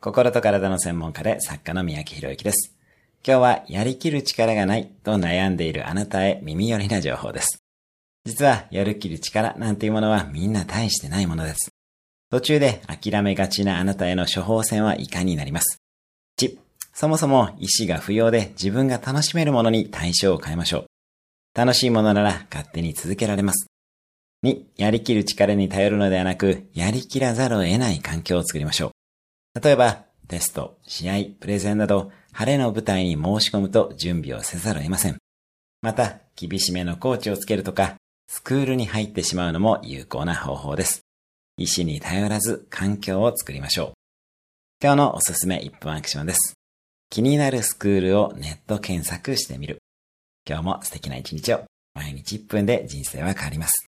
心と体の専門家で作家の三宅博之です。今日はやりきる力がないと悩んでいるあなたへ耳寄りな情報です。実はやる気る力なんていうものはみんな大してないものです。途中で諦めがちなあなたへの処方箋は以下になります。1、そもそも意志が不要で自分が楽しめるものに対象を変えましょう。楽しいものなら勝手に続けられます。2、やりきる力に頼るのではなく、やりきらざるを得ない環境を作りましょう。例えば、テスト、試合、プレゼンなど、晴れの舞台に申し込むと準備をせざるを得ません。また、厳しめのコーチをつけるとか、スクールに入ってしまうのも有効な方法です。意思に頼らず環境を作りましょう。今日のおすすめ1分アクションです。気になるスクールをネット検索してみる。今日も素敵な一日を。毎日1分で人生は変わります。